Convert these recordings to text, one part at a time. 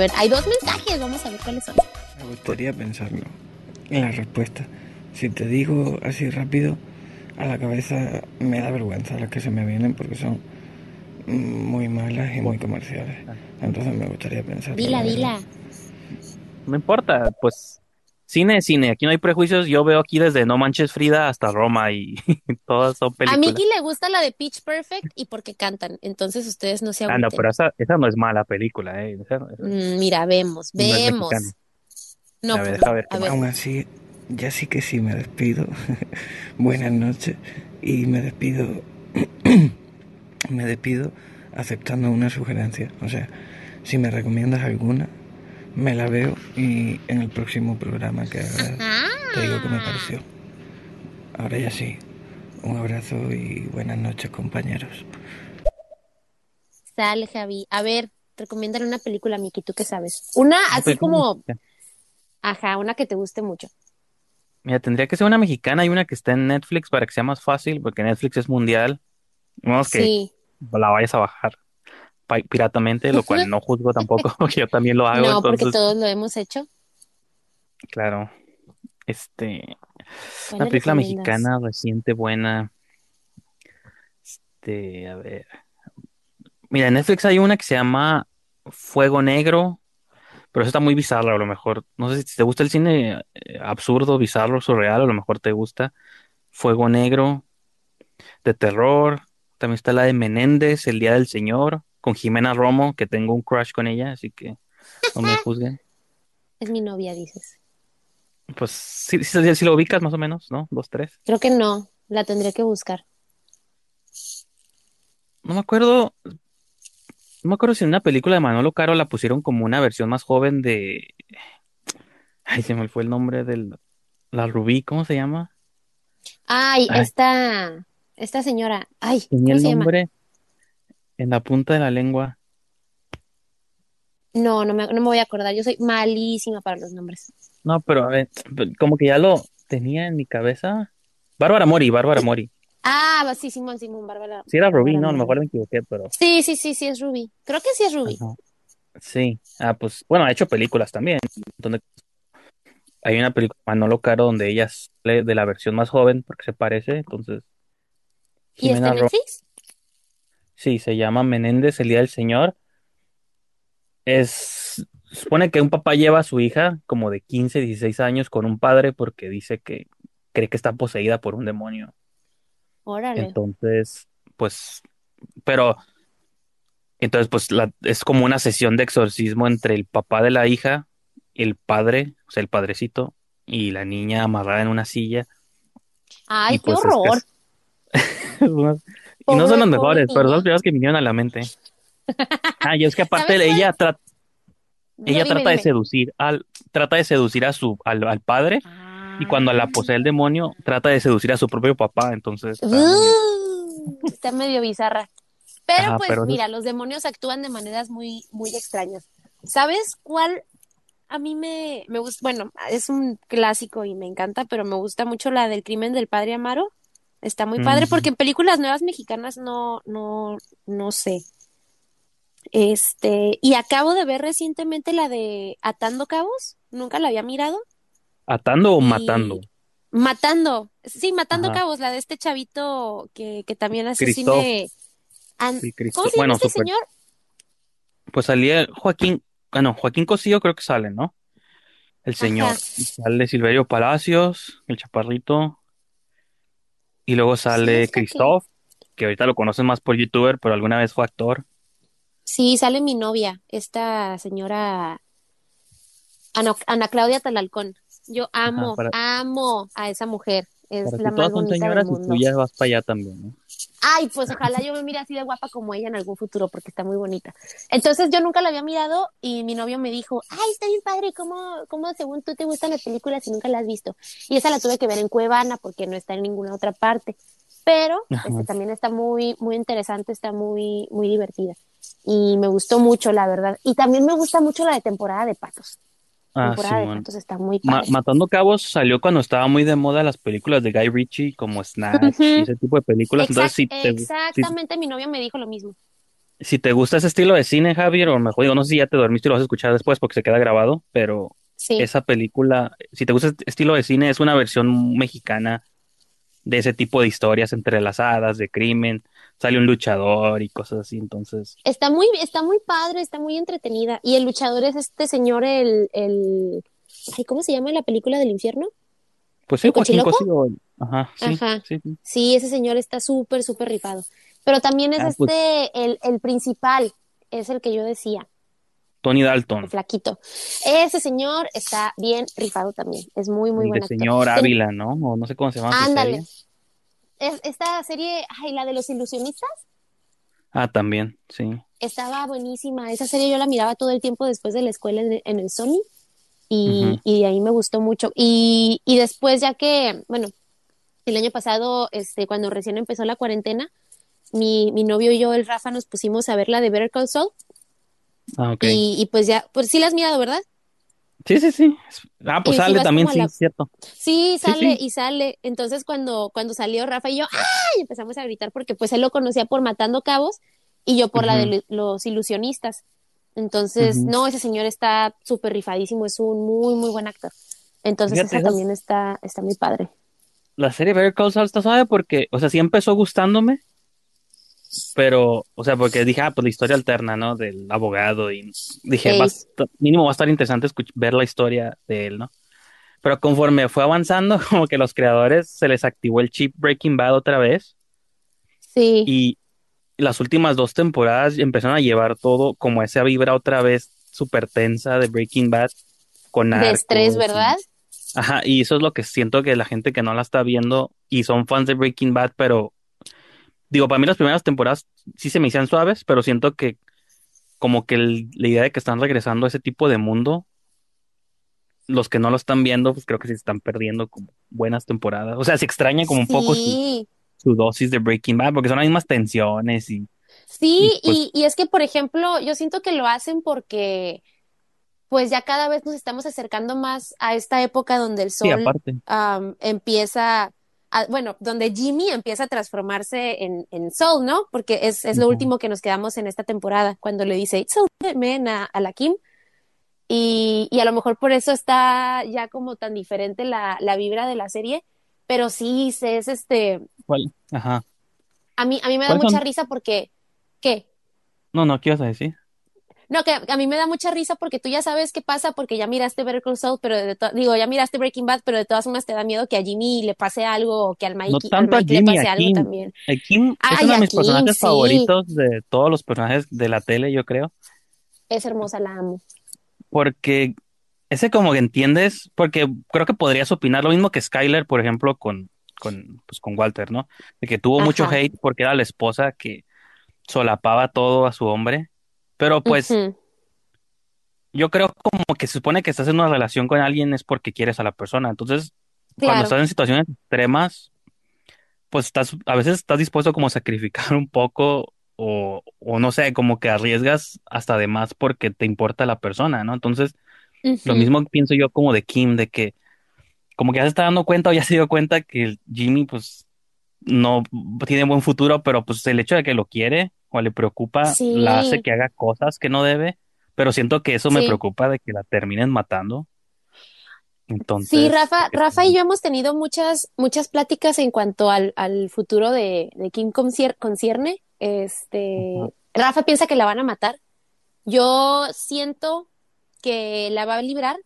ver, hay dos mensajes, vamos a ver cuáles son. Me gustaría pensarlo en la respuesta. Si te digo así rápido, a la cabeza me da vergüenza las que se me vienen porque son muy malas y muy comerciales. Entonces me gustaría pensar. Dila, dila. No importa, pues cine es cine. Aquí no hay prejuicios. Yo veo aquí desde No Manches Frida hasta Roma y todas son películas. A Miki le gusta la de Pitch Perfect y porque cantan. Entonces ustedes no se Ah, no, pero esa, esa no es mala película, ¿eh? Esa- Mm, Mira, vemos, No vemos. No, A ver, pues, deja ver a qué ver. Aún así, ya sí que sí me despido. Buenas noches. Y me despido. me despido aceptando una sugerencia. O sea, si me recomiendas alguna, me la veo y en el próximo programa que hagas te digo qué me pareció. Ahora ya sí. Un abrazo y buenas noches, compañeros. Sale, Javi. A ver, recomiéndale una película, Miki, ¿tú qué sabes? Una así como, ajá, una que te guste mucho. Mira, tendría que ser una mexicana y una que esté en Netflix para que sea más fácil, porque Netflix es mundial. Vamos que Sí. la vayas a bajar piratamente, lo cual no juzgo tampoco, porque yo también lo hago. No, porque todos lo hemos hecho. claro. Este, ¿Cuál una película mexicana reciente, buena. Este, a ver. Mira, en Netflix hay una que se llama Fuego Negro, pero eso está muy bizarro a lo mejor. No sé si te gusta el cine eh, absurdo, bizarro, surreal, a lo mejor te gusta. Fuego Negro, de terror. También está la de Menéndez, El Día del Señor, con Jimena Romo, que tengo un crush con ella, así que no me juzguen. Es mi novia, dices. Pues sí, sí, sí lo ubicas más o menos, ¿no? Dos, tres. Creo que no, la tendré que buscar. No me acuerdo. No me acuerdo si en una película de Manolo Caro la pusieron como una versión más joven de. Ay, se me fue el nombre del. La Rubí, ¿cómo se llama? Ay, Ay. esta, esta señora, ay, ¿cómo el se llama? En la punta de la lengua. No, no me, no me voy a acordar, yo soy malísima para los nombres. No, pero a ver, como que ya lo tenía en mi cabeza. Bárbara Mori, Bárbara Mori. Ah, sí, Simón, Simón, Bárbara. Sí era Rubí, Bárbara no, a lo mejor me equivoqué, pero. Sí, sí, sí, sí, es Ruby. Creo que sí es Ruby. Ajá. Sí. Ah, pues, bueno, ha hecho películas también. Donde hay una película Manolo Caro donde ella sale de la versión más joven porque se parece, entonces. ¿Y está Jimena en Netflix? Sí, se llama Menéndez, el Día del Señor. Es, supone que un papá lleva a su hija como de 15, 16 años con un padre porque dice que cree que está poseída por un demonio. Órale. Entonces, pues, pero, entonces, pues, la, es como una sesión de exorcismo entre el papá de la hija, el padre, o sea, el padrecito, y la niña amarrada en una silla. Ay, y qué pues es que horror. es- y no son los mejores, pero son los primeros que me vinieron a la mente. Ah, y es que aparte ella No, Ella dime, trata de dime. seducir al, trata de seducir a su, al, al padre, y cuando la posee el demonio, trata de seducir a su propio papá, entonces está medio- Uh, está medio bizarra. Pero Ajá, pues pero- mira, los demonios actúan de maneras muy, muy extrañas. ¿Sabes cuál a mí me, me gusta? Bueno, es un clásico y me encanta, pero me gusta mucho la del crimen del padre Amaro. Está muy padre porque en películas nuevas mexicanas no, no, no sé. Este, y acabo de ver recientemente la de Atando Cabos. Nunca la había mirado. atando o Y- matando. Matando, sí, Matando Ajá. Cabos, la de este chavito que, que también hace Christoph. cine. An- Sí, Cristo- ¿Cómo se llama bueno, este super- señor? Pues salía Joaquín, ah no, Joaquín Cosío creo que sale, ¿no? El señor. Ajá. Sale Silverio Palacios, el chaparrito. Y luego sale que- Christoph, que ahorita lo conocen más por youtuber, pero alguna vez fue actor. Sí, sale mi novia, esta señora Ana, Ana Claudia Talalcón. Yo amo, para- amo a esa mujer. Es Para la ti más todas son bonita del señoras y tú ya vas para allá también, ¿no? Ay, pues ojalá yo me mire así de guapa como ella en algún futuro, porque está muy bonita. Entonces yo nunca la había mirado y mi novio me dijo, ay, está bien padre, ¿cómo, cómo según tú te gustan las películas y nunca las has visto? Y esa la tuve que ver en Cuevana porque no está en ninguna otra parte. Pero este, también está muy, muy interesante, está muy, muy divertida. Y me gustó mucho, la verdad. Y también me gusta mucho la de temporada de patos. Ah, patos está muy Ma- padre. Matando Cabos salió cuando estaba muy de moda las películas de Guy Ritchie, como Snatch y ese tipo de películas. Entonces, Exact- te- sí- exactamente, mi novio me dijo lo mismo. si te gusta ese estilo de cine, Javier, o mejor digo, no sé si ya te dormiste y lo vas a escuchar después porque se queda grabado, pero Sí, esa película, si te gusta este estilo de cine, es una versión mexicana de ese tipo de historias entrelazadas, de crimen, sale un luchador y cosas así, entonces, está muy, está muy padre, está muy entretenida. Y el luchador es este señor, el, el, ay, ¿cómo se llama la película del infierno? pues sí, ¿El Joaquín? Cosío, ajá, sí, Ajá. sí, sí. Sí, ese señor está súper, súper rifado. Pero también es Ah, pues este, el, el principal, es el que yo decía, Tony el Dalton, flaquito. Ese señor está bien rifado también, es muy, muy el de buen actor. señor Ávila, ¿no? O no sé cómo se llama ándale, serie. Es, esta serie, ay, la de los ilusionistas, Ah, también, sí. estaba buenísima. Esa serie yo la miraba todo el tiempo después de la escuela en, en el Sony y, ahí me gustó mucho. Y, y después ya que, bueno, el año pasado, este, cuando recién empezó la cuarentena, mi, mi novio y yo, el Rafa, nos pusimos a ver la de Better Call Saul Ah, ok. y, y pues ya, pues sí la has mirado, ¿verdad? Sí, sí, sí. Ah, pues sale también, sí, la- cierto. Sí, sale sí. y sale. Entonces cuando, cuando salió Rafa y yo, ¡ay! Empezamos a gritar porque pues él lo conocía por Matando Cabos y yo por la de los ilusionistas. Entonces, no, ese señor está súper rifadísimo, es un muy, muy buen actor. Entonces Fíjate, esa también está, está muy padre. la serie Better Call Saul está suave porque, o sea, sí empezó gustándome, pero, o sea, porque dije, ah, pues la historia alterna, ¿no? Del abogado y dije, va a mínimo va a estar interesante ver la historia de él, ¿no? Pero conforme fue avanzando, como que los creadores se les activó el chip Breaking Bad otra vez sí, y las últimas dos temporadas empezaron a llevar todo como esa vibra otra vez súper tensa de Breaking Bad con de estrés, y ¿verdad? Ajá, y eso es lo que siento que la gente que no la está viendo y son fans de Breaking Bad, pero digo, para mí las primeras temporadas sí se me hicieron suaves, pero siento que como que el- la idea de que están regresando a ese tipo de mundo, los que no lo están viendo, pues creo que se están perdiendo como buenas temporadas. O sea, se extraña como un poco su, su dosis de Breaking Bad, porque son las mismas tensiones y, y sí, pues y, y es que, por ejemplo, yo siento que lo hacen porque pues ya cada vez nos estamos acercando más a esta época donde el sol empieza a, bueno, donde Jimmy empieza a transformarse en, en Sol, ¿no? Porque es, es lo último que nos quedamos en esta temporada, cuando le dice, It's a man a, a la Kim. Y, y a lo mejor por eso está ya como tan diferente la, la vibra de la serie, pero sí, se- es este, ¿Cuál? Ajá. a mí, a mí me da ¿Cuáles mucha son? risa porque, ¿qué? No, no, ¿qué ibas a decir? No, que a mí me da mucha risa porque tú ya sabes qué pasa porque ya miraste Better Call Saul, pero de digo, ya miraste Breaking Bad, pero de todas formas te da miedo que a Jimmy le pase algo o que al No Mike, al tanto a Mike le Jimmy, pase a algo Kim. también. A Kim es Ay, uno de mis Kim, personajes sí, favoritos de todos los personajes de la tele, yo creo. es hermosa, la amo. Porque ese como que entiendes, porque creo que podrías opinar lo mismo que Skyler, por ejemplo, con, con, pues, con Walter, ¿no? De que tuvo mucho Ajá. hate porque era la esposa que solapaba todo a su hombre. Pero pues yo creo como que se supone que estás en una relación con alguien es porque quieres a la persona. Entonces, cuando estás en situaciones extremas, pues estás, a veces estás dispuesto como a sacrificar un poco o, o no sé, como que arriesgas hasta de más porque te importa la persona, ¿no? Entonces, lo mismo pienso yo como de Kim, de que como que ya se está dando cuenta o ya se dio cuenta que Jimmy pues no tiene buen futuro, pero pues el hecho de que lo quiere o le preocupa la hace Sí, que haga cosas que no debe, pero siento que eso me sí. preocupa de que la terminen matando. Sí, Entonces, Rafa, este, Rafa y yo hemos tenido muchas, muchas pláticas en cuanto al, al futuro de, de Kim concier- concierne. Este, Rafa piensa que la van a matar. Yo siento que la va a librar.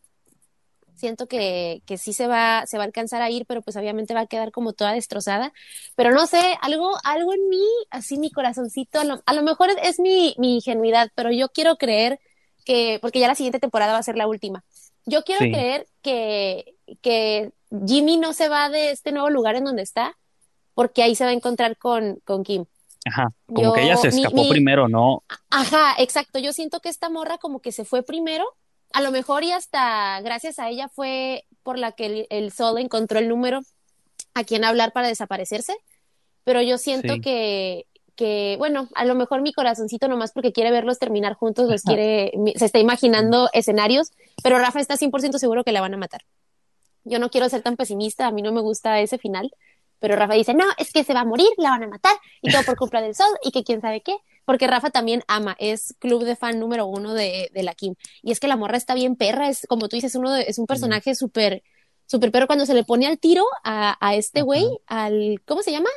Siento que, que sí se va, se va a alcanzar a ir, pero pues obviamente va a quedar como toda destrozada. Pero no sé, algo, algo en mí, así mi corazoncito, a lo, a lo mejor es, es mi, mi ingenuidad, pero yo quiero creer que, porque ya la siguiente temporada va a ser la última. Yo quiero sí, creer que, que Jimmy no se va de este nuevo lugar en donde está, porque ahí se va a encontrar con, con Kim. ajá, como que ella se mi, escapó mi, primero, ¿no? ajá, exacto. Yo siento que esta morra como que se fue primero. A lo mejor y hasta gracias a ella fue por la que el, el Sol encontró el número a quien hablar para desaparecerse. Pero yo siento Sí, que, que, bueno, a lo mejor mi corazoncito nomás porque quiere verlos terminar juntos, los quiere, se está imaginando escenarios, pero Rafa está 100% seguro que la van a matar. Yo no quiero ser tan pesimista, a mí no me gusta ese final, pero Rafa dice, no, es que se va a morir, la van a matar, y todo por culpa del sol, y que quién sabe qué. Porque Rafa también ama, es club de fan número uno de, de la Kim. Y es que la morra está bien perra, es como tú dices, uno de- es un personaje súper, súper perro. Cuando se le pone al tiro a, a este güey, al, ¿cómo se llama?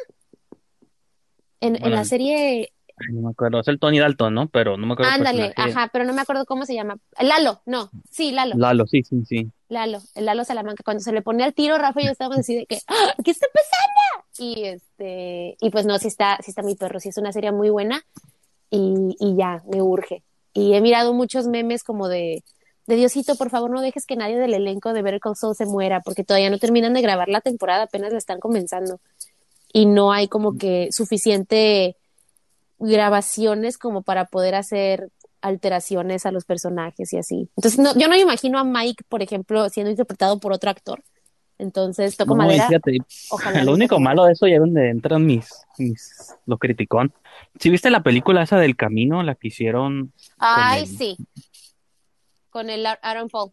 En, en la serie, no me acuerdo, es el Tony Dalton, ¿no? Pero no me acuerdo ándale, ajá, pero no me acuerdo cómo se llama. Lalo, no, sí, Lalo. Lalo, sí, sí, sí. Lalo, el Lalo Salamanca, cuando se le pone al tiro, Rafa y yo estábamos así de que, ¡Ah! ¿qué está pasando? Y este, y pues no, sí está, sí está mi perro, sí es una serie muy buena y, y ya, me urge. Y he mirado muchos memes como de, de Diosito, por favor no dejes que nadie del elenco de Better Call se muera, porque todavía no terminan de grabar la temporada, apenas la están comenzando. Y no hay como que suficiente grabaciones como para poder hacer alteraciones a los personajes y así. Entonces, no, yo no imagino a Mike, por ejemplo, siendo interpretado por otro actor. Entonces, toco No, y madera. fíjate, Ojalá. lo único malo de eso ya es donde entran mis, mis, lo criticón. Si viste la película esa del camino, la que hicieron, Ay, el- sí. Con el Ar- Aaron Paul.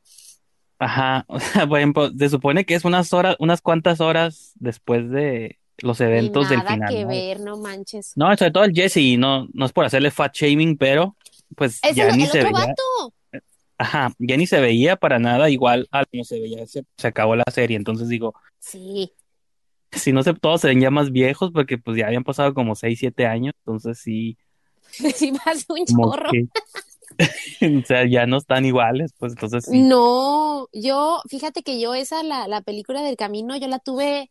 ajá, o sea, por ejemplo, se supone que es unas horas, unas cuantas horas después de los eventos del nada final, que ¿no? ver, no manches. No, sobre todo el Jesse, no, no es por hacerle fat shaming, pero pues Es ya el, ni el se otro veía, vato. Ajá, ya ni se veía para nada igual a como se veía, se, se acabó la serie, entonces digo, Sí. si no sé, todos se ven ya más viejos porque pues ya habían pasado como 6, 7 años, entonces sí, Sí, más un chorro. que, o sea, ya no están iguales, pues entonces sí. No, yo, fíjate que yo esa, la, la película del camino, yo la tuve,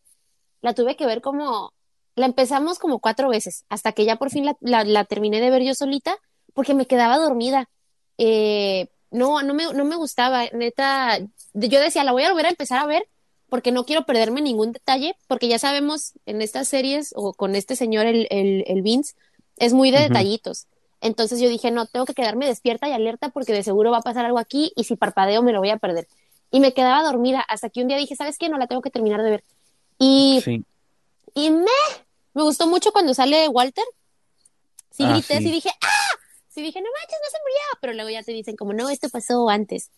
la tuve que ver como, la empezamos como cuatro veces, hasta que ya por fin la, la, la terminé de ver yo solita, porque me quedaba dormida. Eh, no, no me, no me gustaba, neta, yo decía, la voy a volver a empezar a ver, porque no quiero perderme ningún detalle, porque ya sabemos en estas series, o con este señor, el, el, el Vince, es muy de detallitos. Entonces yo dije, no, tengo que quedarme despierta y alerta porque de seguro va a pasar algo aquí y si parpadeo me lo voy a perder. Y me quedaba dormida hasta que un día dije, ¿sabes qué? No la tengo que terminar de ver. Y, Sí, y me, me gustó mucho cuando sale Walter. Sí Ah, grité, sí. sí dije, ¡ah! Sí dije, no manches, no se murió. Pero luego ya te dicen como, no, esto pasó antes.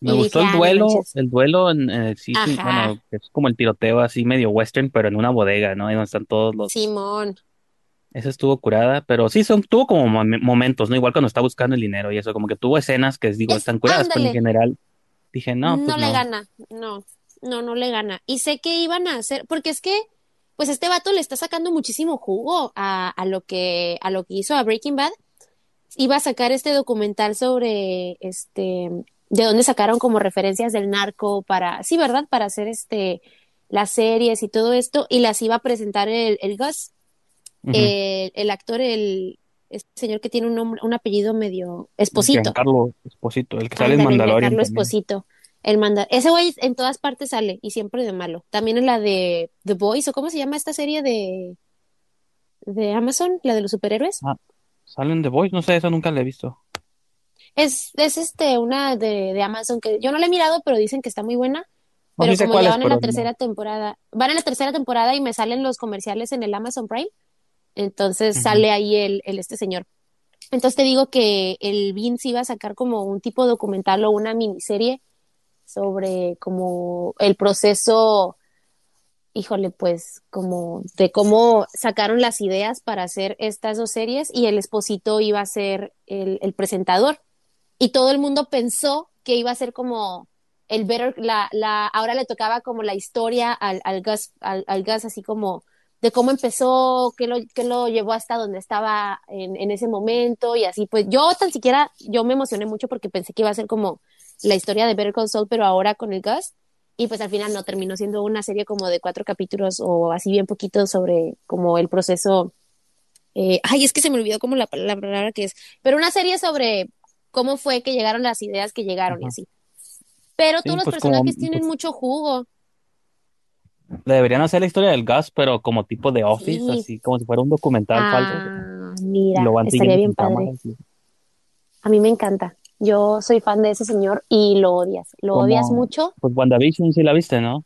me Y gustó dije, el "Ah, no duelo, manches". el duelo en, en el bueno, es como el tiroteo así medio western, pero en una bodega, ¿no? Ahí donde están todos los, Simón. esa estuvo curada, pero sí son, tuvo como mom- momentos, ¿no? Igual cuando está buscando el dinero y eso, como que tuvo escenas que digo, Es- están curadas, pero en general dije, no, no, pues le no. gana, no, no, no le gana. Y sé que iban a hacer, porque es que, pues este vato le está sacando muchísimo jugo a, a lo que, a lo que hizo a Breaking Bad. Iba a sacar este documental sobre, este, de dónde sacaron como referencias del narco para, sí, ¿verdad? Para hacer este, las series y todo esto, y las iba a presentar el, el Gus, Ujú. el, el actor, el, este señor que tiene un nombre, un apellido medio, Esposito. Giancarlo Esposito, el que sale en Mandalorian también. Esposito. El manda Ese güey en todas partes sale y siempre de malo. También en la de The Boys, o cómo se llama esta serie de, de Amazon, la de los superhéroes. Ah, salen The Voice, no sé, esa nunca la he visto. Es, es este, una de, de Amazon que yo no la he mirado, pero dicen que está muy buena. No, Pero como ya es, van en la no. tercera temporada, van en la tercera temporada y me salen los comerciales en el Amazon Prime. Entonces sale ahí el, el este señor. Entonces te digo que el Vince iba a sacar como un tipo documental o una miniserie sobre como el proceso, híjole, pues como de cómo sacaron las ideas para hacer estas dos series y el Esposito iba a ser el, el presentador. Y todo el mundo pensó que iba a ser como el better, la, la, ahora le tocaba como la historia al, al Gus, al, Gus así como de cómo empezó, qué lo, qué lo llevó hasta donde estaba en, en ese momento y así, pues yo tan siquiera, yo me emocioné mucho porque pensé que iba a ser como la historia de Better Call Saul, pero ahora con el Gus, y pues al final no, terminó siendo una serie como de cuatro capítulos o así bien poquito sobre como el proceso, eh, ay, es que se me olvidó como la, la palabra que es, pero una serie sobre cómo fue que llegaron las ideas que llegaron y así. Pero Sí, todos los pues como- personajes tienen pues- mucho jugo. Le deberían hacer la historia del gas, pero como tipo de Office, Sí. así como si fuera un documental falso. Ah, Y mira, lo van estaría bien padre. A mí me encanta. Yo soy fan de ese señor y lo odias. Lo Como- odias mucho. Pues WandaVision sí la viste, ¿no?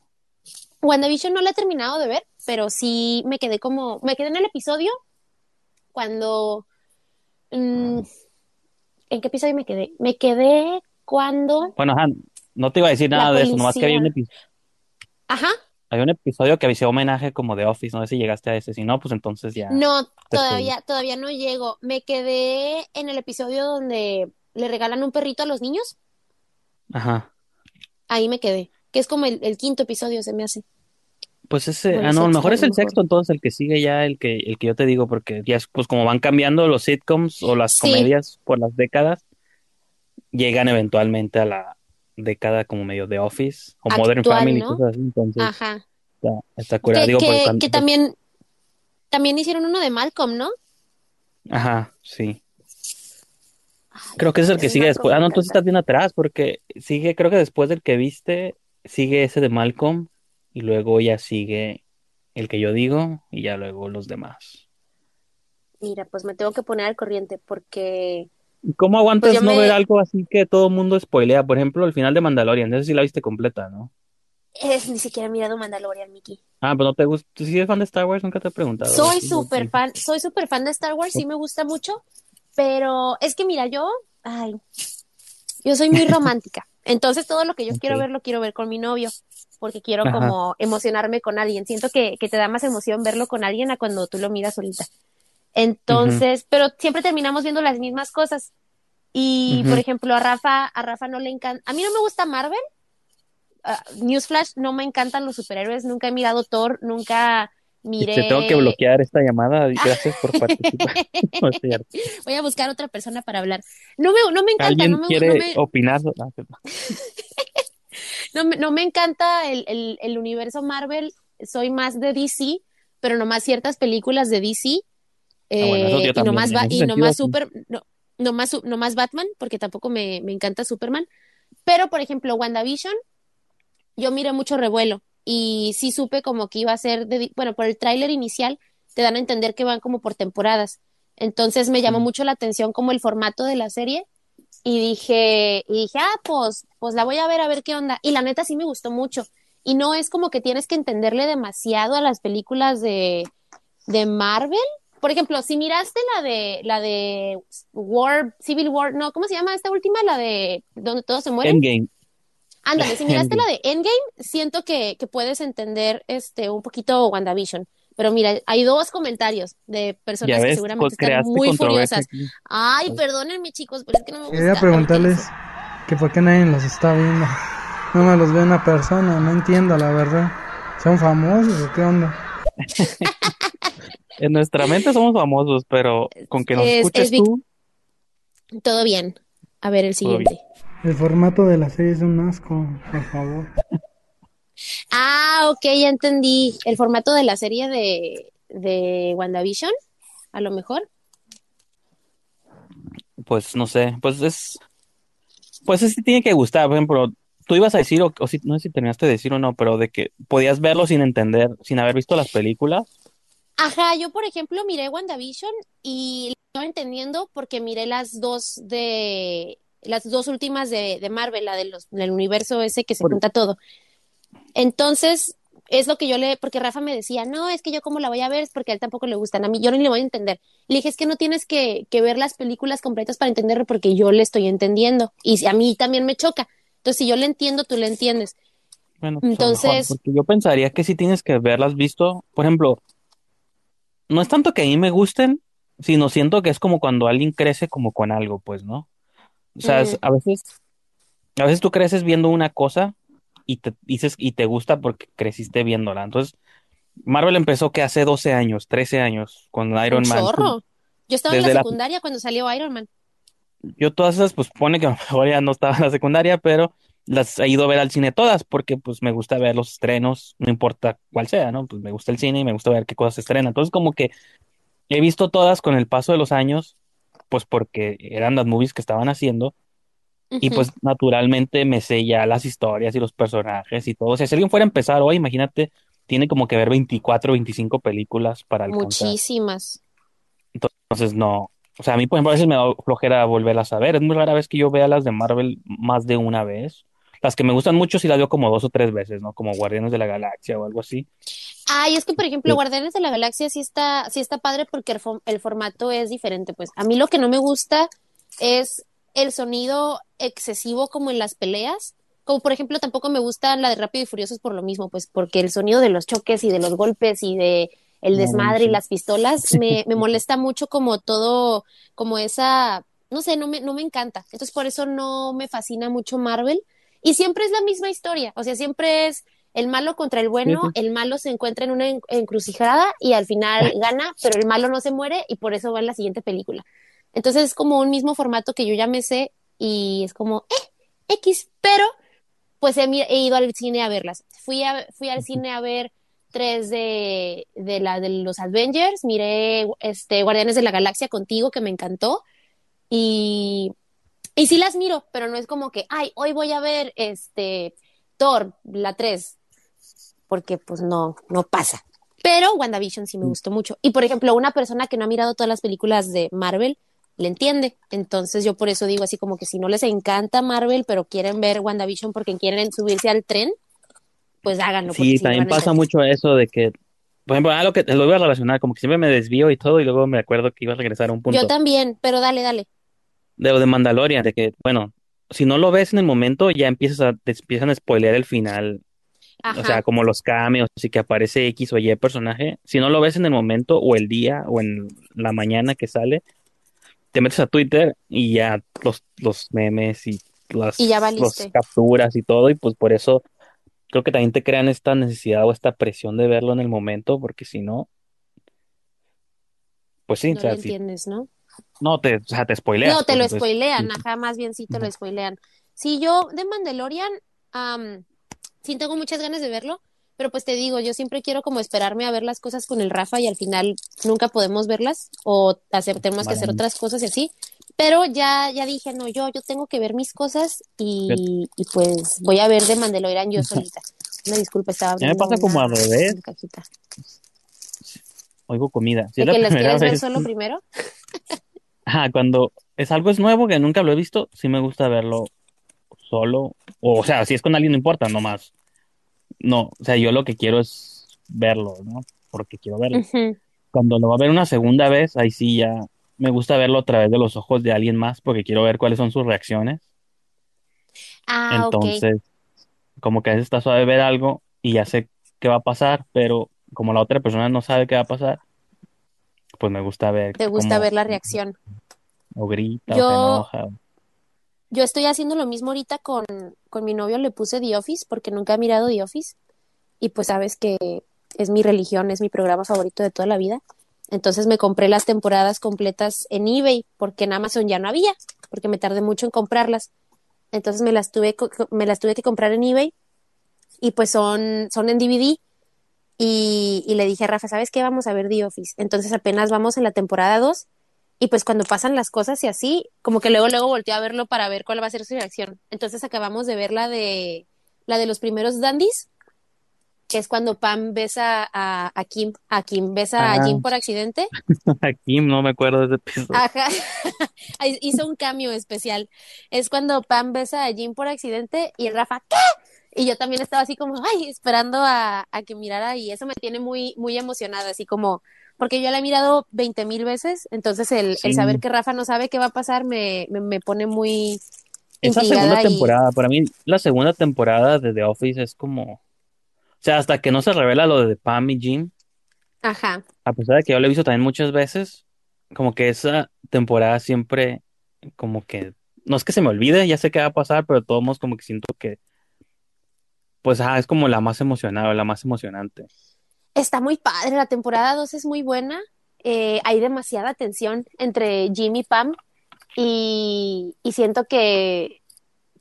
WandaVision no la he terminado de ver, pero sí me quedé como, me quedé en el episodio cuando, mm, ¿en qué episodio me quedé? Me quedé cuando, Bueno, ajá, no te iba a decir nada de eso, nomás que había un episodio. ajá, Había un episodio que hacía homenaje como de Office, no sé si llegaste a ese, si no, pues entonces ya. No, todavía, todavía no llego. Me quedé en el episodio donde le regalan un perrito a los niños. Ajá. Ahí me quedé. Que es como el, el quinto episodio, se me hace. Pues ese, ah, no, a lo mejor es el mejor. sexto, entonces el que sigue ya, el que, el que yo te digo, porque ya es, pues como van cambiando los sitcoms o las Sí, comedias por las décadas, llegan eventualmente a la década como medio de Office o Modern Family y cosas así, entonces Ajá. está, está curada. Que, Digo, porque que, cuando, que también, también hicieron uno de Malcolm, ¿no? ajá, sí. Creo que ese es el que sigue después. Ah, no, entonces encanta. estás bien atrás, porque sigue, creo que después del que viste, sigue ese de Malcolm, y luego ya sigue el que yo digo, y ya luego los demás. Mira, pues me tengo que poner al corriente porque, ¿Y ¿Cómo pues aguantas yo no ver algo así que todo el mundo spoilea? Por ejemplo, el final de Mandalorian, no sé si la viste completa, ¿no? es, ni siquiera he mirado Mandalorian, Mickey. Ah, pero no te gusta. ¿Tú sí eres fan de Star Wars? Nunca te he preguntado. Soy súper fan, soy súper fan de Star Wars, sí me gusta mucho, pero es que mira, yo, ay, yo soy muy romántica. Entonces todo lo que yo quiero ver lo quiero ver con mi novio, porque quiero Ajá. como emocionarme con alguien. Siento que, que te da más emoción verlo con alguien a cuando tú lo miras solita. Entonces, pero siempre terminamos viendo las mismas cosas. Y por ejemplo, a Rafa, a Rafa no le encanta, a mí no me gusta Marvel, ah, Newsflash, no me encantan los superhéroes, nunca he mirado Thor, nunca Te tengo que bloquear esta llamada. y Gracias por participar. No. Voy a buscar otra persona para hablar. No me, no me encanta, ¿Alguien no me, no quiere me, opinar? Ah, no me, no me encanta el, el, el universo Marvel, soy más de DC, pero nomás ciertas películas de DC, Ah, bueno, eh, y nomás, y nomás super, no, nomás, nomás Batman, porque tampoco me, me encanta Superman. Pero, por ejemplo, WandaVision, yo miré mucho revuelo y sí supe como que iba a ser, de, bueno, por el tráiler inicial te dan a entender que van como por temporadas. Entonces me llamó mucho la atención como el formato de la serie y dije, y dije, ah, pues, pues la voy a ver a ver qué onda. Y la neta sí me gustó mucho. Y no es como que tienes que entenderle demasiado a las películas de, de Marvel. Por ejemplo, si miraste la de la de War, Civil War, no, ¿cómo se llama esta última? La de donde todos se mueren. Endgame. Ándale, si miraste la de Endgame, siento que, que puedes entender este un poquito WandaVision. Pero mira, hay dos comentarios de personas que seguramente pues están muy furiosas. aquí. Ay, perdónenme, chicos, pero es que no me Quería gusta. preguntarles que por qué nadie los está viendo. No me los ve una persona, no entiendo la verdad. ¿Son famosos o qué onda? En nuestra mente somos famosos, pero con que nos Es, escuches es tú, todo bien. A ver el siguiente. El formato de la serie es un asco, por favor. Ah, ok, ya entendí. El formato de la serie de, de WandaVision, a lo mejor. Pues no sé, pues es, pues es que tiene que gustar. Por ejemplo, tú ibas a decir, o, o si, no sé si terminaste de decir o no, pero de que podías verlo sin entender, sin haber visto las películas. Ajá, yo por ejemplo miré WandaVision y lo estoy entendiendo porque miré las dos de las dos últimas de, de Marvel, la de los, del universo ese que se junta todo. Entonces, es lo que yo le, porque Rafa me decía, no, es que yo como la voy a ver es porque a él tampoco le gustan, a mí yo no le voy a entender. Le dije, es que no tienes que, que ver las películas completas para entenderlo porque yo le estoy entendiendo y si- a mí también me choca. Entonces, si yo le entiendo, tú le entiendes. Bueno, pues mejor, Entonces, porque yo pensaría que sí tienes que verlas visto. Por ejemplo, no es tanto que a mí me gusten, sino siento que es como cuando alguien crece como con algo, pues, ¿no? O sea, mm, a veces, a veces tú creces viendo una cosa y te dices y te gusta porque creciste viéndola. Entonces, Marvel empezó que hace 12 años, 13 años, con Iron Man. Tú- chorro. Yo estaba en la, secundaria cuando salió Iron Man. yo todas esas, pues pone que a lo mejor ya no estaba en la secundaria, pero las he ido a ver al cine todas porque pues me gusta ver los estrenos, no importa cuál sea, ¿no? Pues me gusta el cine y me gusta ver qué cosas se estrenan. Entonces, como que he visto todas con el paso de los años, pues porque eran las movies que estaban haciendo. Y pues naturalmente me sé ya las historias y los personajes y todo. O sea, si alguien fuera a empezar hoy, imagínate, tiene como que ver 24 25 películas para alcanzar. Muchísimas. Entonces no, o sea, a mí por ejemplo a veces me da flojera volverlas a ver. Es muy rara vez que yo vea las de Marvel más de una vez. Las que me gustan mucho sí las veo como dos o tres veces, ¿no? Como Guardianes de la Galaxia o algo así. Ay, es que por ejemplo. Guardianes de la Galaxia sí está, sí está padre porque el, el formato es diferente, pues. A mí lo que no me gusta es el sonido excesivo como en las peleas. Como por ejemplo, tampoco me gusta la de Rápido y Furiosos por lo mismo, pues porque el sonido de los choques y de los golpes y de el desmadre y las pistolas me, me molesta mucho como todo, como esa, no sé, no me, no me encanta. Entonces por eso no me fascina mucho Marvel. Y siempre es la misma historia, o sea, siempre es el malo contra el bueno, el malo se encuentra en una en- encrucijada y al final gana, pero el malo no se muere y por eso va en la siguiente película. Entonces es como un mismo formato que yo ya me sé y es como, eh, X, pero pues he, ido al cine a verlas. Fui, a, fui al cine a ver tres de, de, la, de los Avengers, miré este, Guardianes de la Galaxia contigo, que me encantó, y, y sí las miro, pero no es como que, ay, hoy voy a ver este, Thor, la 3, porque pues no, no pasa. Pero WandaVision sí me gustó mucho. Y por ejemplo, una persona que no ha mirado todas las películas de Marvel, le entiende. Entonces yo por eso digo así como que si no les encanta Marvel, pero quieren ver WandaVision porque quieren subirse al tren, pues háganlo. Sí, también pasa mucho eso de que, por ejemplo, algo que lo voy a relacionar, como que siempre me desvío y todo, y luego me acuerdo que iba a regresar a un punto Yo también, pero dale, dale. de lo de Mandalorian, de que, bueno, si no lo ves en el momento, ya empiezas a, te empiezan a spoilear el final, Ajá. o sea, como los cameos, así que aparece X o Y personaje, si no lo ves en el momento, o el día, o en la mañana que sale, te metes a Twitter y ya los, los memes y las Y ya los valiste. capturas y todo, y pues por eso creo que también te crean esta necesidad o esta presión de verlo en el momento, porque si no, pues sí, o no sea, lo si- entiendes, ¿no? no te, o sea, te spoileas. No, te pues, lo entonces, spoilean, sí. ajá, más bien sí te lo spoilean. Sí, yo de Mandalorian, am, sí tengo muchas ganas de verlo, pero pues te digo, yo siempre quiero como esperarme a ver las cosas con el Rafa y al final nunca podemos verlas o hacer, tenemos que hacer Vale. otras cosas y así. Pero ya, ya dije, no, yo, yo tengo que ver mis cosas y, y pues voy a ver de Mandalorian yo solita. Una disculpa, estaba mí me pasa como al revés. Oigo comida. Si ¿De la que las quieres ver vez. solo primero? Ajá, cuando es algo es nuevo que nunca lo he visto, sí me gusta verlo solo. O, o sea, si es con alguien no importa, nomás. No, o sea, yo lo que quiero es verlo, ¿no? Porque quiero verlo. Cuando lo va a ver una segunda vez, ahí sí ya me gusta verlo a través de los ojos de alguien más porque quiero ver cuáles son sus reacciones. Ah. Entonces, como que a veces está suave ver algo y ya sé qué va a pasar, pero como la otra persona no sabe qué va a pasar, pues me gusta ver Te gusta cómo ver la reacción. o grita Yo- o se enoja. Yo estoy haciendo lo mismo ahorita con, con mi novio, le puse The Office porque nunca he mirado The Office y pues sabes que es mi religión, es mi programa favorito de toda la vida. Entonces me compré las temporadas completas en eBay porque en Amazon ya no había, porque me tardé mucho en comprarlas. Entonces me las tuve, me las tuve que comprar en eBay y pues son, son en DVD. Y, y le dije a Rafa, ¿sabes qué? Vamos a ver The Office. Entonces apenas vamos en la temporada 2 y pues cuando pasan las cosas y así, como que luego, luego volteo a verlo para ver cuál va a ser su reacción. Entonces acabamos de ver la de, la de los primeros dandies, que es cuando Pam besa a, a Kim, a Kim besa Ah. a Jim por accidente. Aquí no me acuerdo de ese episodio. Ajá. Hizo un cambio especial. Es cuando Pam besa a Jim por accidente y el Rafa, ¿qué? Y yo también estaba así como, ay, esperando a, a que mirara y eso me tiene muy, muy emocionada, así como, porque yo la he mirado veinte mil veces, entonces el, Sí. el saber que Rafa no sabe qué va a pasar me, me, me pone muy Esa segunda y- temporada, para mí, la segunda temporada de The Office es como. O sea, hasta que no se revela lo de Pam y Jim, Ajá. a pesar de que yo lo he visto también muchas veces, como que esa temporada siempre, como que. No es que se me olvide, ya sé qué va a pasar, pero de todos modos, como que siento que. Pues, ajá, es como la más emocionada, la más emocionante. Está muy padre, la temporada 2 es muy buena. Eh, hay demasiada tensión entre Jim y Pam y, y siento que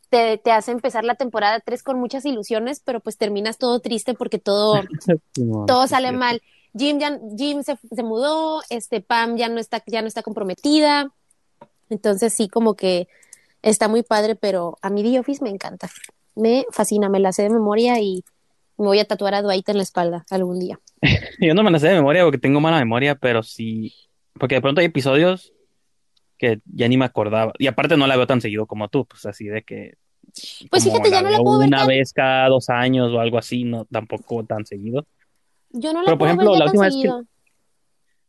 te, te hace empezar la temporada 3 con muchas ilusiones, pero pues terminas todo triste porque todo, todo sale mal. Jim, ya, Jim se, se mudó, este Pam ya no está, ya no está comprometida. Entonces sí, como que está muy padre, pero a mí The Office me encanta. Me fascina, me la sé de memoria y me voy a tatuar a Dwight en la espalda algún día. Yo no me la sé de memoria porque tengo mala memoria, pero sí. Porque de pronto hay episodios que ya ni me acordaba. Y aparte no la veo tan seguido como tú, pues así de que. Pues fíjate, ya no la puedo ver una tan- vez cada dos años o algo así, no tampoco tan seguido. Yo no la Pero, por ejemplo, ver la última vez que-.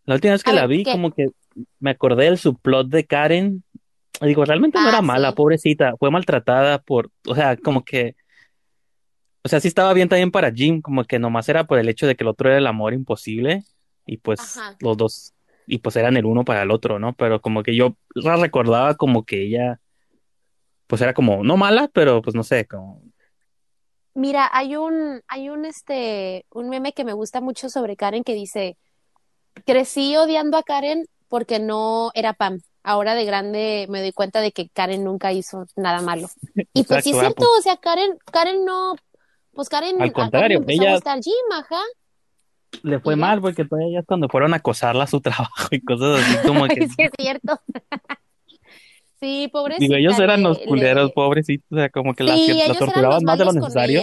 La última vez que A la ver, vi, ¿qué? como que me acordé del subplot de Karen. Digo, realmente no Ah, era mala, sí. pobrecita. Fue maltratada por. O sea, como que o sea, sí estaba bien también para Jim, como que nomás era por el hecho de que el otro era el amor imposible y pues Ajá. los dos, y pues eran el uno para el otro, ¿no? Pero como que yo la recordaba como que ella, pues era como, no mala, pero pues no sé, como, Mira, hay un, hay un, este, un meme que me gusta mucho sobre Karen que dice, crecí odiando a Karen porque no era Pam. Ahora de grande me doy cuenta de que Karen nunca hizo nada malo. Y pues sí es cierto, o sea, Karen, Karen no, pues Karen, Al a Karen le contrario, a ella- gustar Jim, ajá. le fue mal porque todavía es cuando fueron a acosarla a su trabajo y cosas así como que, Sí es cierto. Sí, pobrecita. digo, ellos eran le- los culeros, le- pobrecitos, o sea, como que Sí, la torturaban más de lo necesario.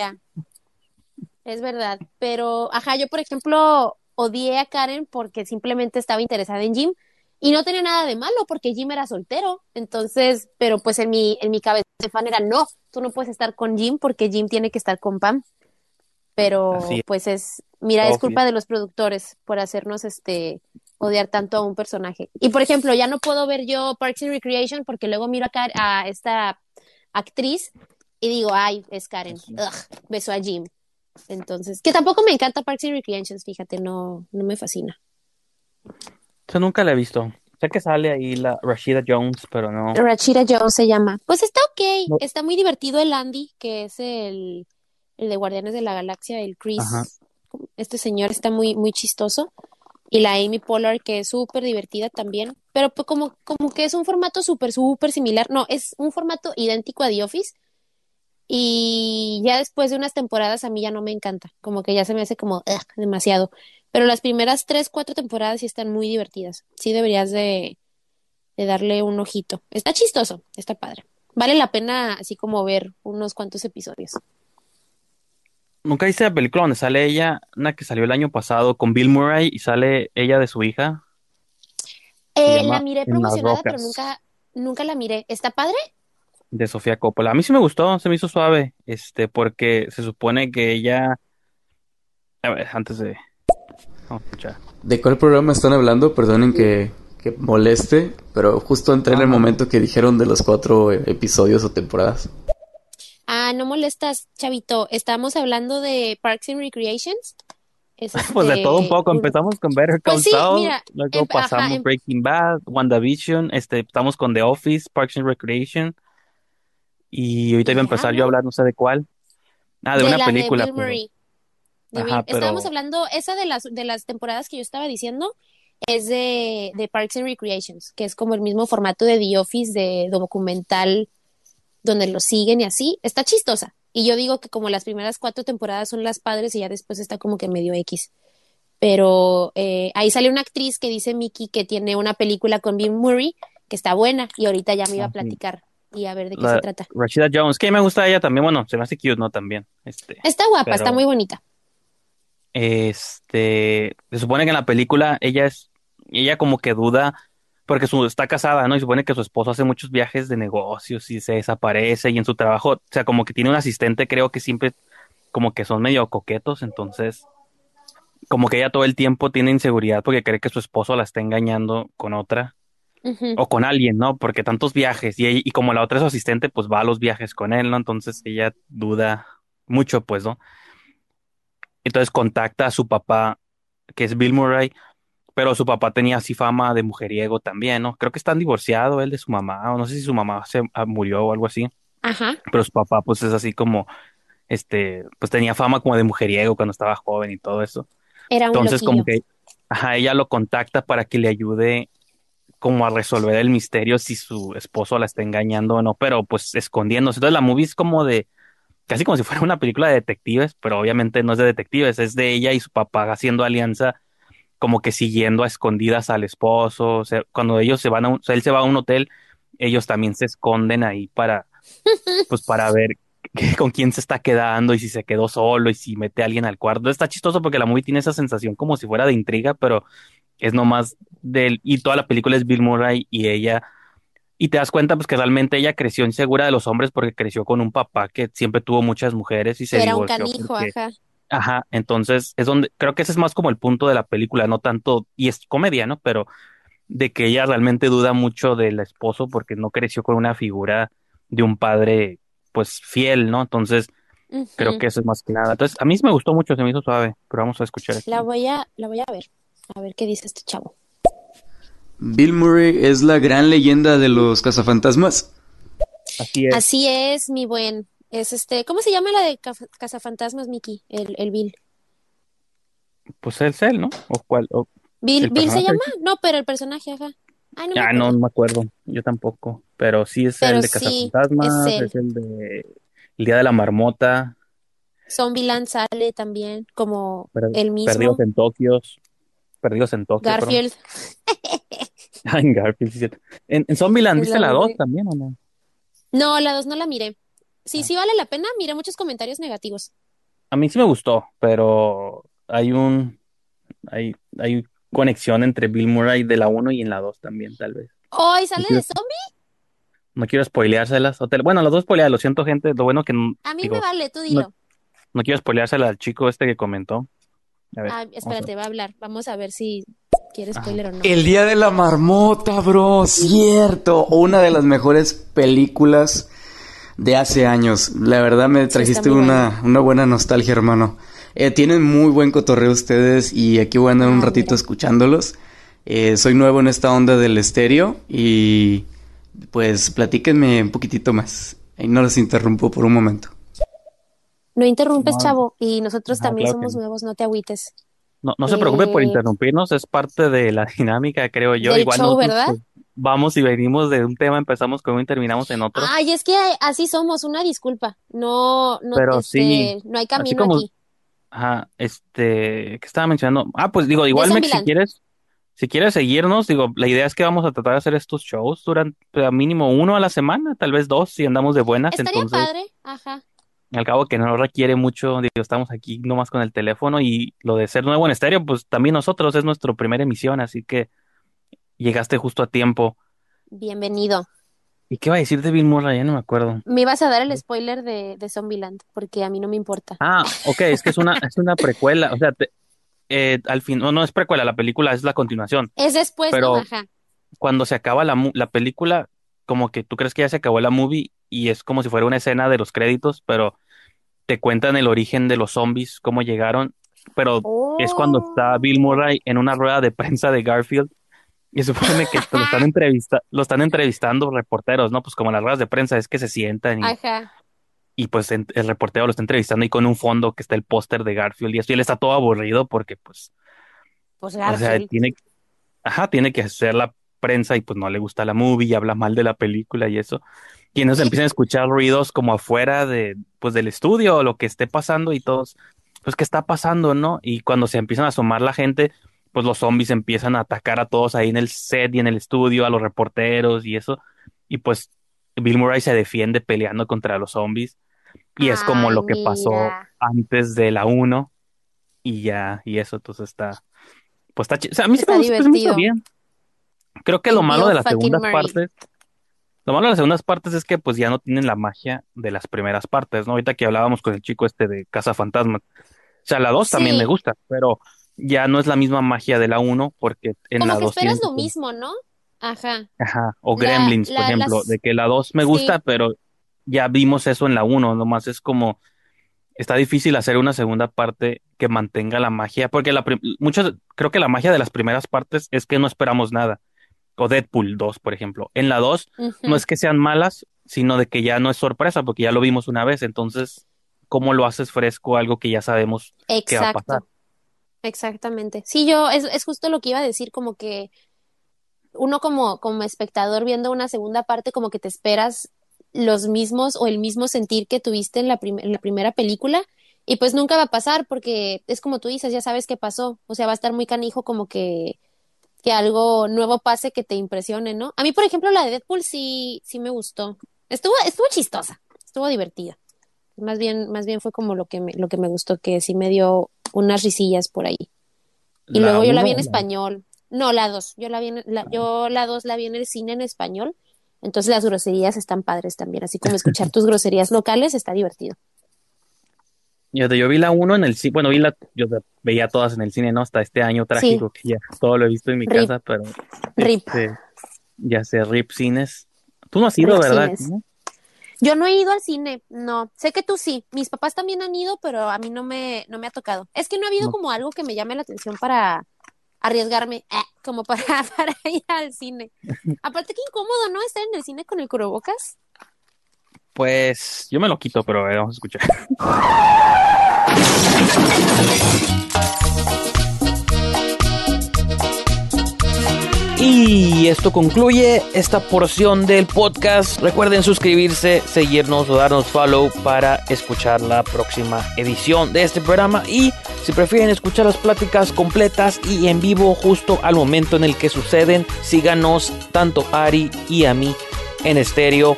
Es verdad, pero ajá, yo por ejemplo odié a Karen porque simplemente estaba interesada en Jim y no tenía nada de malo porque Jim era soltero. Entonces, pero pues en mi en mi cabeza de fan era no, tú no puedes estar con Jim porque Jim tiene que estar con Pam. Pero es. pues es, mira, es culpa de los productores por hacernos este odiar tanto a un personaje. Y por ejemplo, ya no puedo ver yo Parks and Recreation porque luego miro a, Kar- a esta actriz y digo, ay, es Karen. Ugh, beso a Jim. Entonces, que tampoco me encanta Parks and Recreations, fíjate, no, no me fascina. Yo nunca la he visto. Sé que sale ahí la Rashida Jones, pero no. Rachida Jones se llama. Pues está ok, No. está muy divertido el Andy, que es el, el de Guardianes de la Galaxia, el Chris. Ajá. Este señor está muy, muy chistoso. Y la Amy Pollard, que es súper divertida también. Pero pues como, como que es un formato súper, súper similar. No, es un formato idéntico a The Office. Y ya después de unas temporadas a mí ya no me encanta. Como que ya se me hace como demasiado. Pero las primeras tres, cuatro temporadas sí están muy divertidas. Sí deberías de, de darle un ojito. Está chistoso, está padre. Vale la pena así como ver unos cuantos episodios. Nunca hice la película donde sale ella, una que salió el año pasado con Bill Murray y sale ella de su hija. Eh, la miré promocionada, pero nunca, nunca la miré. ¿Está padre? de Sofía Coppola. A mí sí me gustó, se me hizo suave, este, porque se supone que ella, a ver, antes de, ¿De cuál programa están hablando? Perdonen que, que moleste, pero justo entré en el momento que dijeron de los cuatro eh, episodios o temporadas. Ah, no molestas, chavito. Estamos hablando de Parks and Recreations. Es Pues de todo un poco, empezamos con Better Call Pues sí, Saul, mira, luego em- ajá, pasamos em- Breaking Bad, WandaVision, este, estamos con The Office, Parks and Recreation, y ahorita iba a empezar yo a hablar, no sé de cuál. Ah, de, de una la película, de Bill pero-. De Ajá, Bill- Estábamos hablando, esa de las, de las temporadas que yo estaba diciendo es de, de Parks and Recreations, que es como el mismo formato de The Office, de documental, donde lo siguen y así. Está chistosa. Y yo digo que como las primeras cuatro temporadas son las padres y ya después está como que medio X. Pero eh, ahí sale una actriz que dice Mickey que tiene una película con Bill Murray que está buena y ahorita ya me iba a Ah, platicar y a ver de qué La- se trata. Rashida Jones, que me gusta ella también, bueno, se me hace cute, ¿no? También, este. Está guapa, está muy bonita. Este, se supone que en la película ella es, ella como que duda, porque su, está casada, ¿no? Y supone que su esposo hace muchos viajes de negocios y se desaparece y en su trabajo, o sea, como que tiene un asistente, creo que siempre como que son medio coquetos, entonces, como que ella todo el tiempo tiene inseguridad porque cree que su esposo la está engañando con otra o con alguien, ¿no? Porque tantos viajes y, y como la otra es su asistente, pues va a los viajes con él, ¿no? Entonces ella duda mucho, pues, ¿no? Entonces contacta a su papá, que es Bill Murray, pero su papá tenía así fama de mujeriego también, ¿no? Creo que están divorciados él de su mamá, o no sé si su mamá se ah, murió o algo así, Ajá. pero su papá pues es así como, este, pues tenía fama como de mujeriego cuando estaba joven y todo eso. Era un Entonces como que, ajá, ella lo contacta para que le ayude como a resolver el misterio si su esposo la está engañando o no, pero pues escondiéndose. Entonces la movie es como de, casi como si fuera una película de detectives, pero obviamente no es de detectives, es de ella y su papá haciendo alianza, como que siguiendo a escondidas al esposo. O sea, cuando ellos se van a un, o sea, él se va a un hotel, ellos también se esconden ahí para, pues para ver con quién se está quedando y si se quedó solo y si mete a alguien al cuarto. Está chistoso porque la movie tiene esa sensación como si fuera de intriga, pero es nomás del, y toda la película es Bill Murray y ella, y te das cuenta pues que realmente ella creció insegura de los hombres porque creció con un papá que siempre tuvo muchas mujeres y se Era un divorció canijo, porque- ajá. Ajá, entonces es donde, creo que ese es más como el punto de la película, no tanto, y es comedia, ¿no? Pero de que ella realmente duda mucho del esposo porque no creció con una figura de un padre, pues fiel, ¿no? Entonces, Creo que eso es más que nada. Entonces, a mí me gustó mucho, se me hizo suave, pero vamos a escuchar aquí. La voy a, la voy a ver. A ver qué dice este chavo. Bill Murray es la gran leyenda de los cazafantasmas. Así es. Así es, mi buen. Es este, ¿cómo se llama la de Ca- Cazafantasmas, Mickey? El, el Bill. Pues es él, ¿no? ¿O cuál? O- Bill, ¿El Bill se llama? No, pero el personaje, ajá. Ay, no me Ah, no, acuerdo. no me acuerdo. Yo tampoco. Pero sí es Pero el de sí, Cazafantasmas, es el de El Día de la Marmota, Zombieland sale también como el mismo. Perdidos en Tokio, Perdidos en Tokio. Garfield. Ah, en Garfield, sí. En, en Zombieland, ¿viste la la 2 de- también o no? No, la dos no la miré. Ah. Sí, sí vale la pena. Miré muchos comentarios negativos. A mí sí me gustó, pero hay un hay, hay conexión entre Bill Murray de la 1 y en la 2 también, tal vez. ¡Ay, sale Sí. de zombie! No quiero spoileárselas. bueno, las dos spoileadas, lo siento, gente. Lo bueno que A mí digo, me vale, tú dilo. no quiero spoileárselas al chico este que comentó. A ver, Ah, vamos a espérate, va a hablar. Vamos a ver si quiere spoiler o no. El día de la marmota, bro, cierto. Una de las mejores películas de hace años. La verdad me trajiste una, una buena nostalgia, hermano. Eh, tienen muy buen cotorreo ustedes y aquí voy a andar un Ah, ratito mira. escuchándolos. Eh, soy nuevo en esta onda del estéreo y pues platíquenme un poquitito más. Ahí no los interrumpo por un momento. No interrumpes, No. chavo. Y nosotros Ajá, también claro somos nuevos, no te agüites. No, no se preocupe por Eh, interrumpirnos, es parte de la dinámica, creo yo. Del Igual show, ¿verdad? pues, vamos y venimos de un tema, empezamos con uno y terminamos en otro. Ay, es que así somos, una disculpa. No, no, Pero este, sí, no hay así camino como- aquí. Ajá, este, ¿qué estaba mencionando? Ah, pues digo, igual Mex, si quieres, si quieres seguirnos, digo, la idea es que vamos a tratar de hacer estos shows durante a mínimo uno a la semana, tal vez dos, si andamos de buenas, Estaría entonces, padre, ajá. Al cabo que no requiere mucho, digo, estamos aquí nomás con el teléfono y lo de ser nuevo en estéreo, pues también nosotros es nuestra primera emisión, así que llegaste justo a tiempo. Bienvenido. ¿Y qué iba a decir de Bill Murray? Ya no me acuerdo. Me ibas a dar el spoiler de, de Zombieland, porque a mí no me importa. Ah, ok, es que es una, es una precuela, o sea, te- eh, al fin, no, no es precuela, la película es la continuación. Es después, pero- ¿no? Ajá. Cuando se acaba la, la película, como que tú crees que ya se acabó la movie y es como si fuera una escena de los créditos, pero te cuentan el origen de los zombies, cómo llegaron, pero es cuando está Bill Murray en una rueda de prensa de Garfield y supone que lo están, entrevista lo están entrevistando reporteros, ¿no? Pues como las ruedas de prensa es que se sientan y, Ajá. y pues en- el reportero lo está entrevistando y con un fondo que está el póster de Garfield y y él está todo aburrido porque pues, Pues o sea, tiene, ajá, tiene que hacer la prensa y pues no le gusta la movie y habla mal de la película y eso. Y empiezan a escuchar ruidos como afuera de, pues del estudio o lo que esté pasando y todos, pues qué está pasando, ¿no? Y cuando se empiezan a asomar la gente, pues los zombies empiezan a atacar a todos ahí en el set y en el estudio, a los reporteros y eso. Y pues Bill Murray se defiende peleando contra los zombies. Y es como Ay, lo que pasó antes de la 1 y ya, y eso, entonces está, pues está, o sea, a mí me se me divertido. bien. Creo que lo malo de las segundas Murray. partes, lo malo de las segundas partes es que pues ya no tienen la magia de las primeras partes, ¿no? Ahorita que hablábamos con el chico este de Casa Fantasma. O sea, la 2 también Sí. me gusta, pero ya no es la misma magia de la 1 porque en Como la que 2 esperas tienen lo mismo, ¿no? Ajá. Ajá, o La- Gremlins, la- por ejemplo, las- de que la 2 me gusta, Sí. pero ya vimos eso en la 1, nomás es como está difícil hacer una segunda parte que mantenga la magia, porque la muchos creo que la magia de las primeras partes es que no esperamos nada. O Deadpool 2, por ejemplo. En la 2 Ujú. no es que sean malas, sino de que ya no es sorpresa, porque ya lo vimos una vez, entonces ¿cómo lo haces fresco algo que ya sabemos qué va a pasar? Exacto. Exactamente. Sí, yo, es, es justo lo que iba a decir, como que uno como, como espectador viendo una segunda parte, como que te esperas los mismos o el mismo sentir que tuviste en la, prim- en la primera película, y pues nunca va a pasar, porque es como tú dices, ya sabes qué pasó. O sea, va a estar muy canijo como que, que algo nuevo pase que te impresione, ¿no? A mí, por ejemplo, la de Deadpool sí, sí me gustó. Estuvo, estuvo chistosa, estuvo divertida. Más bien, más bien fue como lo que me, lo que me gustó, que sí me dio unas risillas por ahí. Y La luego yo la vi en español. No, la dos. Yo la vi en, la, yo la dos la vi en el cine en español. Entonces las groserías están padres también. Así como escuchar tus groserías locales está divertido. Yo, yo vi la 1 en el cine, bueno, vi la, yo veía todas en el cine, ¿no? Hasta este año trágico que ya todo lo he visto en mi Rip. casa, pero Rip. este, ya sé, RIP cines. Tú no has ido, Rip ¿verdad? Yo no he ido al cine, no. Sé que tú sí. Mis papás también han ido, pero a mí no me, no me ha tocado. Es que no ha habido No. como algo que me llame la atención para arriesgarme, eh, como para, para ir al cine. Aparte que incómodo, ¿no? Estar en el cine con el cubrebocas. Pues yo me lo quito, pero a ver, vamos a escuchar. Y esto concluye esta porción del podcast. Recuerden suscribirse, seguirnos o darnos follow para escuchar la próxima edición de este programa. Y si prefieren escuchar las pláticas completas y en vivo justo al momento en el que suceden, síganos tanto a Ari y a mí en estéreo.